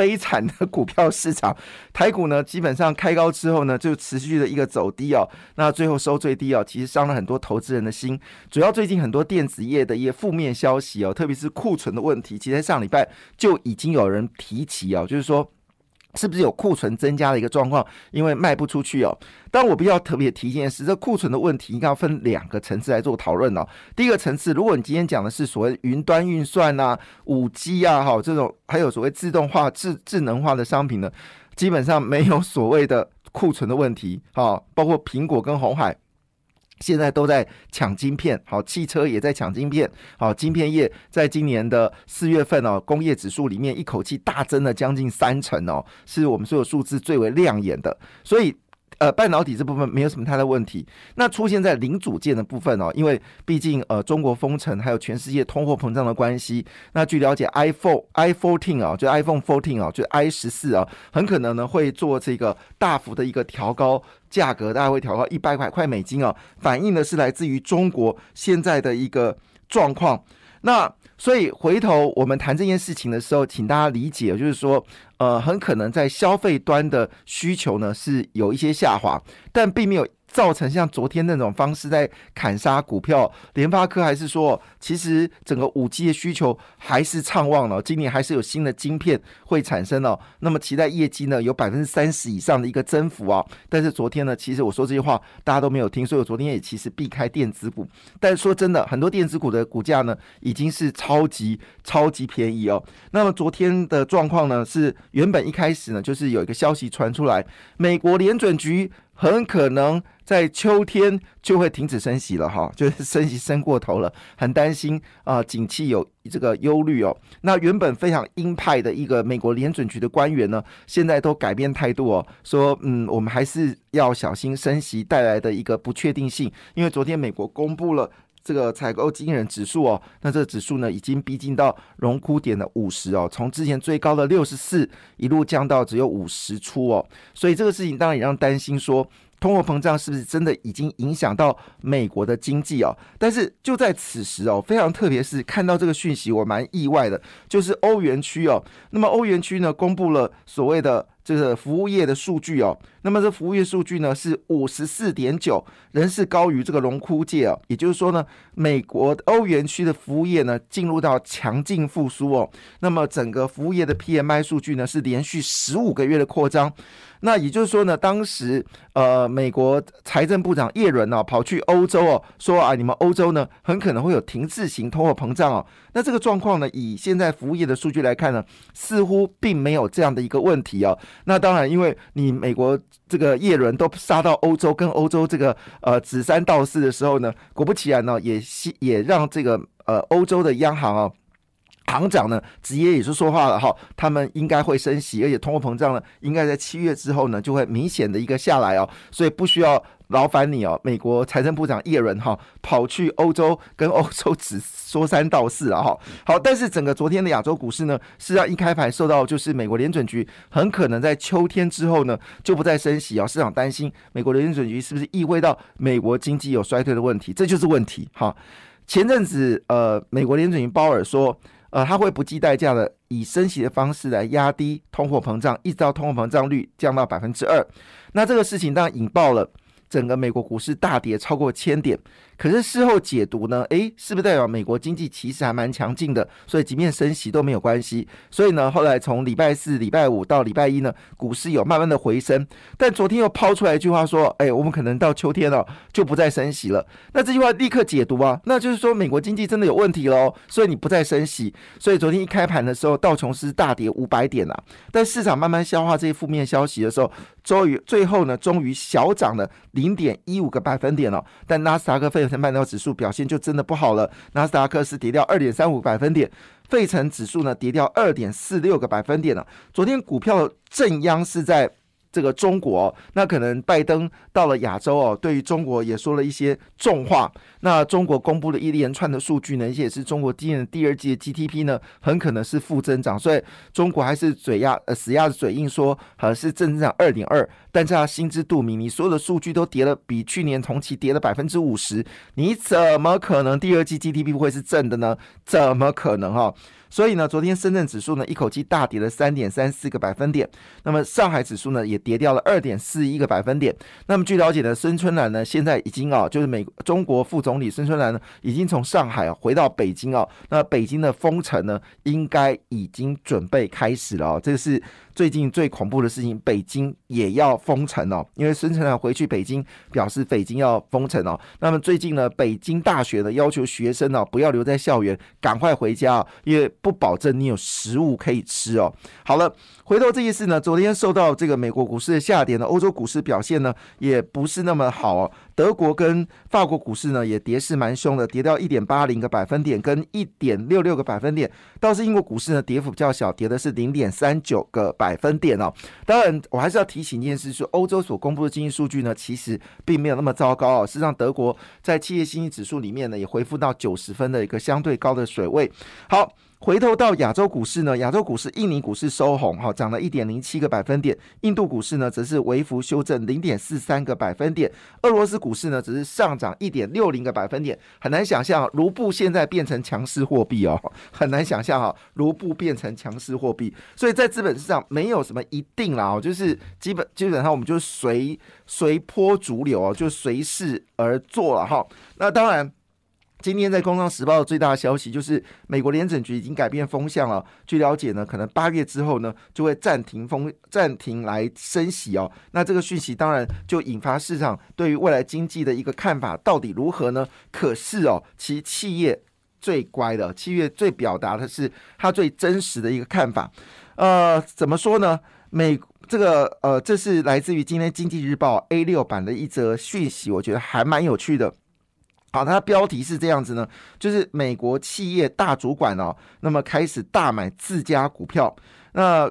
悲惨的股票市场，台股呢基本上开高之后呢，就持续的一个走低哦，那最后收最低哦，其实伤了很多投资人的心。主要最近很多电子业的一些负面消息哦，特别是库存的问题，其实上礼拜就已经有人提起哦，就是说。是不是有库存增加的一个状况？因为卖不出去哦。但我比较特别提一件事，这库存的问题应该要分两个层次来做讨论哦。第一个层次，如果你今天讲的是所谓云端运算啊、五 G 啊，哈，这种还有所谓自动化、智智能化的商品呢，基本上没有所谓的库存的问题，哈，包括苹果跟红海。现在都在抢晶片，好，汽车也在抢晶片，好，晶片业在今年的四月份哦，工业指数里面一口气大增了将近三成哦，是我们所有数字最为亮眼的，所以。呃，半导体这部分没有什么太大问题。那出现在零组件的部分哦，因为毕竟呃中国封城，还有全世界通货膨胀的关系。那据了解，iPhone i fourteen 啊，就 iPhone fourteen 啊，就 i 十四啊，很可能呢会做这个大幅的一个调高价格，大概会调高一百块块美金啊，反映的是来自于中国现在的一个状况。那所以回头我们谈这件事情的时候，请大家理解，就是说，呃，很可能在消费端的需求呢是有一些下滑，但并没有。造成像昨天那种方式在砍杀股票，联发科还是说，其实整个五 G 的需求还是畅旺了，今年还是有新的晶片会产生哦。那么期待业绩呢有百分之三十以上的一个增幅啊。但是昨天呢，其实我说这些话大家都没有听，所以我昨天也其实避开电子股。但是说真的，很多电子股的股价呢已经是超级超级便宜哦。那么昨天的状况呢是原本一开始呢就是有一个消息传出来，美国联准局。很可能在秋天就会停止升息了哈，就是升息升过头了，很担心啊，景气有这个忧虑哦。那原本非常鹰派的一个美国联准局的官员呢，现在都改变态度哦，说嗯，我们还是要小心升息带来的一个不确定性，因为昨天美国公布了。这个采购经人指数哦，那这个指数呢，已经逼近到荣枯点的五十哦，从之前最高的六十四一路降到只有五十出哦，所以这个事情当然也让担心说，通货膨胀是不是真的已经影响到美国的经济哦？但是就在此时哦，非常特别是看到这个讯息，我蛮意外的，就是欧元区哦，那么欧元区呢，公布了所谓的。这个服务业的数据哦，那么这服务业数据呢是五十四点九，仍是高于这个荣枯界哦。也就是说呢，美国欧元区的服务业呢进入到强劲复苏哦。那么整个服务业的 PMI 数据呢是连续十五个月的扩张。那也就是说呢，当时呃，美国财政部长耶伦呢跑去欧洲哦，说啊，你们欧洲呢很可能会有停滞型通货膨胀哦。那这个状况呢，以现在服务业的数据来看呢，似乎并没有这样的一个问题哦。那当然，因为你美国这个叶伦都杀到欧洲，跟欧洲这个呃指三道四的时候呢，果不其然呢，也也让这个呃欧洲的央行啊。行长呢，直接也是说话了哈，他们应该会升息，而且通货膨胀呢，应该在七月之后呢，就会明显的一个下来哦，所以不需要劳烦你哦，美国财政部长耶伦哈，跑去欧洲跟欧洲只说三道四了哈。好，但是整个昨天的亚洲股市呢，实际上一开盘受到就是美国联准局很可能在秋天之后呢，就不再升息哦，市场担心美国联准局是不是意味到美国经济有衰退的问题，这就是问题哈。前阵子呃，美国联准局鲍尔说。呃，他会不计代价的以升息的方式来压低通货膨胀，一直到通货膨胀率降到百分之二。那这个事情当然引爆了整个美国股市大跌超过千点。可是事后解读呢？诶，是不是代表美国经济其实还蛮强劲的？所以即便升息都没有关系。所以呢，后来从礼拜四、礼拜五到礼拜一呢，股市有慢慢的回升。但昨天又抛出来一句话说：“诶，我们可能到秋天了就不再升息了。”那这句话立刻解读啊，那就是说美国经济真的有问题喽。所以你不再升息。所以昨天一开盘的时候，道琼斯大跌五百点啊。但市场慢慢消化这些负面消息的时候，终于最后呢，终于小涨了零点一五个百分点了。但纳斯达克费。成半导体指数表现就真的不好了，纳斯达克是跌掉二点三五百分点，费城指数呢跌掉二点四六个百分点了。昨天股票正央是在这个中国，那可能拜登到了亚洲哦，对于中国也说了一些重话。那中国公布了一连串的数据呢，而且是中国今年的第二季的 GDP 呢，很可能是负增长，所以中国还是嘴压呃死鸭子嘴硬说，呃是正增长二点二，但是他心知肚明，你所有的数据都跌了，比去年同期跌了百分之五十，你怎么可能第二季 GDP 会是正的呢？怎么可能哈？所以呢，昨天深圳指数呢一口气大跌了三点三四个百分点，那么上海指数呢也跌掉了二点四一个百分点。那么据了解呢，孙春兰呢现在已经啊，就是美中国副总理孙春兰呢已经从上海啊回到北京啊，那北京的封城呢应该已经准备开始了哦，这个是。最近最恐怖的事情，北京也要封城哦，因为孙成兰回去北京表示北京要封城哦。那么最近呢，北京大学呢要求学生呢不要留在校园，赶快回家，因为不保证你有食物可以吃哦。好了，回头这件事呢，昨天受到这个美国股市的下跌呢，欧洲股市表现呢也不是那么好哦。德国跟法国股市呢也跌势蛮凶的，跌掉一点八零个百分点跟一点六六个百分点。倒是英国股市呢跌幅较小，跌的是零点三九个百百分点哦。当然，我还是要提醒一件事，是欧洲所公布的经济数据呢，其实并没有那么糟糕哦。事实上，德国在企业信心指数里面呢也恢复到九十分的一个相对高的水位。好。回头到亚洲股市呢，亚洲股市印尼股市收红，哈，涨了一点零七个百分点；印度股市呢，则是微幅修正零点四三个百分点；俄罗斯股市呢，只是上涨一点六零个百分点。很难想象卢布现在变成强势货币哦，很难想象哈，卢布变成强势货币。所以在资本市场没有什么一定啦，哦，就是基本基本上我们就随随波逐流哦，就随势而做了哈。那当然。今天在《工商时报》的最大的消息就是，美国联准局已经改变风向了。据了解呢，可能八月之后呢，就会暂停风暂停来升息哦。那这个讯息当然就引发市场对于未来经济的一个看法到底如何呢？可是哦，其企业最乖的，企业最表达的是他最真实的一个看法。呃，怎么说呢？美这个呃，这是来自于今天《经济日报》A 六版的一则讯息，我觉得还蛮有趣的。好，它标题是这样子呢，就是美国企业大主管哦，那么开始大买自家股票。那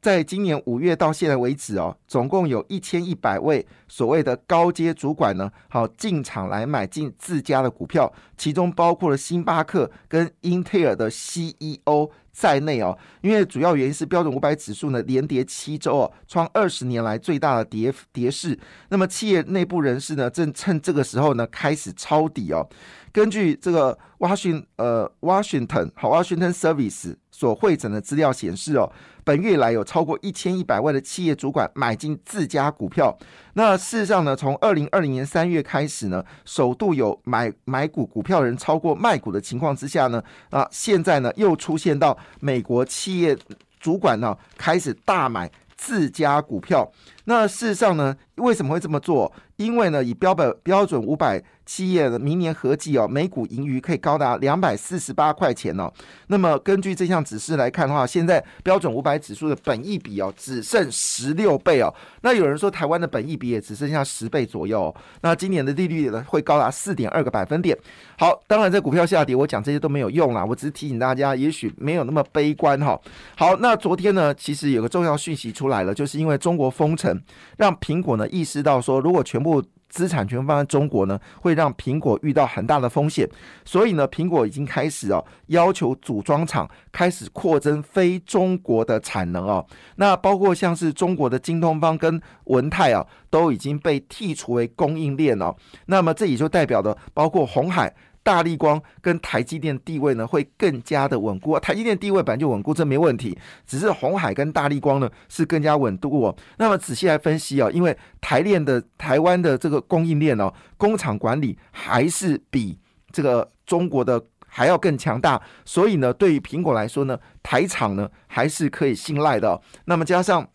在今年五月到现在为止哦，总共有一千一百位所谓的高阶主管呢，好进场来买进自家的股票，其中包括了星巴克跟英特尔的 CEO。在内哦，因为主要原因是标准五百指数呢连跌七周哦，创二十年来最大的跌跌势。那么企业内部人士呢，正趁这个时候呢开始抄底哦。根据这个 Washington 呃 Washington 好 Washington Service 所汇整的资料显示哦，本月来有超过一千一百万的企业主管买进自家股票。那事实上呢，从二零二零年三月开始呢，首度有买买股股票人超过卖股的情况之下呢，啊，现在呢又出现到美国企业主管呢开始大买自家股票。那事实上呢，为什么会这么做？因为呢，以标本标准五百。企业的明年合计哦，每股盈余可以高达两百四十八块钱哦。那么根据这项指示来看的话，现在标准五百指数的本益比哦，只剩十六倍哦。那有人说台湾的本益比也只剩下十倍左右。那今年的利率呢，会高达四点二个百分点。好，当然在股票下跌，我讲这些都没有用啦。我只是提醒大家，也许没有那么悲观哈。好，那昨天呢，其实有个重要讯息出来了，就是因为中国封城，让苹果呢意识到说，如果全部资产权放在中国呢，会让苹果遇到很大的风险，所以呢，苹果已经开始哦，要求组装厂开始扩增非中国的产能哦。那包括像是中国的京东方跟文泰啊，都已经被剔除为供应链哦。那么这也就代表的，包括红海。大力光跟台积电地位呢会更加的稳固，台积电地位本来就稳固，这没问题。只是红海跟大力光呢是更加稳固哦。那么仔细来分析哦，因为台链的台湾的这个供应链哦，工厂管理还是比这个中国的还要更强大，所以呢，对于苹果来说呢，台厂呢还是可以信赖的。那么加上。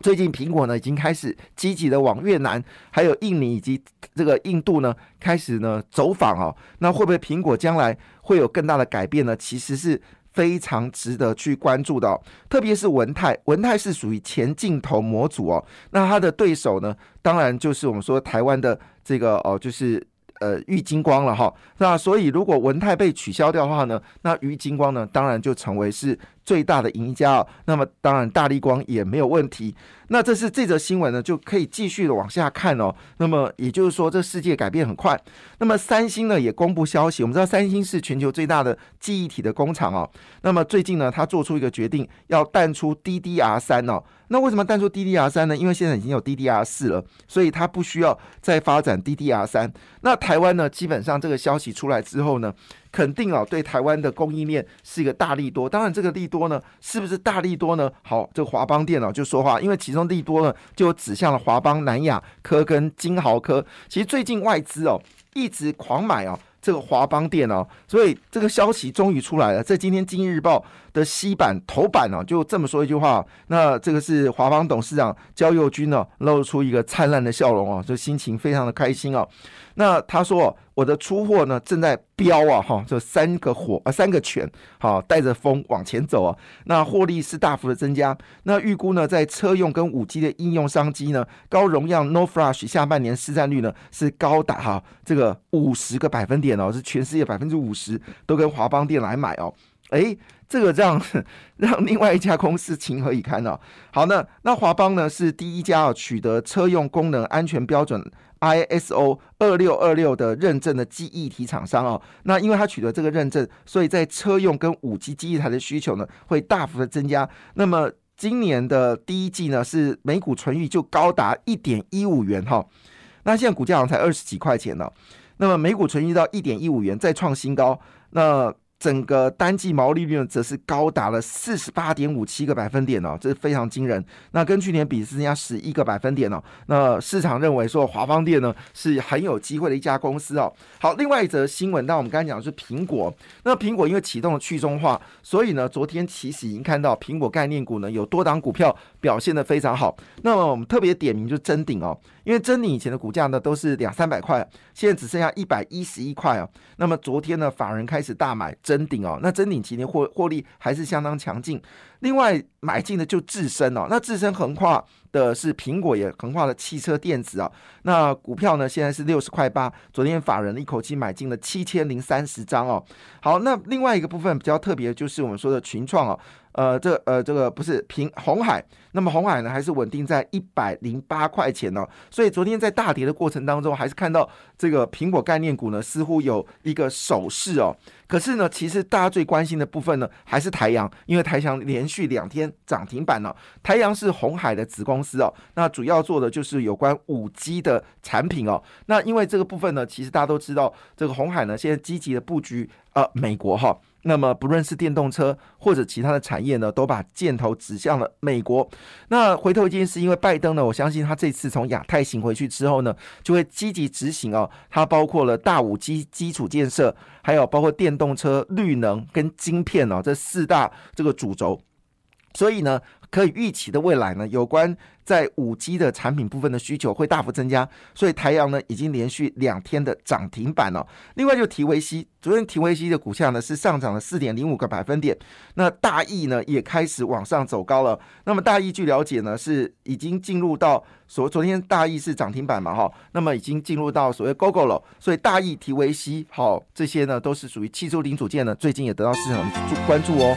最近苹果呢已经开始积极的往越南、还有印尼以及这个印度呢开始呢走访哦，那会不会苹果将来会有更大的改变呢？其实是非常值得去关注的。特别是文泰，文泰是属于前镜头模组哦，那它的对手呢，当然就是我们说台湾的这个哦，就是呃玉金光了哈。那所以如果文泰被取消掉的话呢，那玉金光呢，当然就成为是最大的赢家哦。那么当然，大力光也没有问题。那这是这则新闻呢，就可以继续的往下看哦。那么也就是说，这世界改变很快。那么三星呢也公布消息，我们知道三星是全球最大的记忆体的工厂哦。那么最近呢，他做出一个决定，要淡出 DDR 三哦。那为什么淡出 DDR 三呢？因为现在已经有 DDR 四了，所以它不需要再发展 DDR 三。那台湾呢，基本上这个消息出来之后呢，肯定啊对台湾的供应链是一个大利多。当然，这个利多呢，是不是大利多呢？好，这个华邦电脑就说话，因为其中利多呢就指向了华邦、南亚科跟金豪科。其实最近外资哦一直狂买哦。这个华邦电哦，所以这个消息终于出来了，在今天《经济日报》的西版头版哦，就这么说一句话。那这个是华邦董事长焦佑军呢，露出一个灿烂的笑容哦，就心情非常的开心哦。那他说：“我的出货呢正在飙啊，哈，这三个火啊，三个拳，好带着风往前走啊。那获利是大幅的增加。那预估呢，在车用跟五 G 的应用商机呢，高容量 No Flash 下半年市占率呢是高达哈这个五十个百分点哦，是全世界百分之五十都跟华邦电来买哦。诶，这个让 让另外一家公司情何以堪呢？好，那那华邦呢是第一家啊取得车用功能安全标准。” ISO 二六二六的认证的记忆体厂商哦，那因为它取得这个认证，所以在车用跟五 G 记忆台的需求呢会大幅的增加。那么今年的第一季呢是每股纯益就高达一点一五元哈，那现在股价好像才二十几块钱呢。那么每股纯益到一点一五元再创新高，那。整个单季毛利率呢，则是高达了四十八点五七个百分点哦，这是非常惊人。那跟去年比是增加十一个百分点哦。那市场认为说华邦电呢是很有机会的一家公司哦。好，另外一则新闻，那我们刚才讲的是苹果。那苹果因为启动了去中化，所以呢，昨天其实已经看到苹果概念股呢有多档股票表现的非常好。那么我们特别点名就是真鼎哦，因为真鼎以前的股价呢都是两三百块，现在只剩下一百一十一块哦。那么昨天呢，法人开始大买。真顶哦，那真顶期间获获利还是相当强劲。另外买进的就自身哦，那自身横跨的是苹果，也横跨了汽车电子啊。那股票呢，现在是六十块八。昨天法人一口气买进了七千零三十张哦。好，那另外一个部分比较特别，就是我们说的群创哦。呃，这呃，这个不是平红海，那么红海呢还是稳定在一百零八块钱呢，所以昨天在大跌的过程当中，还是看到这个苹果概念股呢似乎有一个手势哦。可是呢，其实大家最关心的部分呢还是台阳，因为台阳连续两天涨停板了。台阳是红海的子公司哦，那主要做的就是有关五 G 的产品哦。那因为这个部分呢，其实大家都知道，这个红海呢现在积极的布局呃美国哈。那么，不论是电动车或者其他的产业呢，都把箭头指向了美国。那回头一件事，因为拜登呢，我相信他这次从亚太行回去之后呢，就会积极执行哦。它包括了大五基基础建设，还有包括电动车、绿能跟晶片哦，这四大这个主轴。所以呢，可以预期的未来呢，有关在五 G 的产品部分的需求会大幅增加。所以台阳呢，已经连续两天的涨停板了。另外就提维西，昨天提维西的股价呢是上涨了四点零五个百分点。那大益呢也开始往上走高了。那么大益据了解呢，是已经进入到所昨天大益是涨停板嘛哈，那么已经进入到所谓 GoGo 了。所以大益提维西好这些呢都是属于汽车零组件呢，最近也得到市场的关注哦。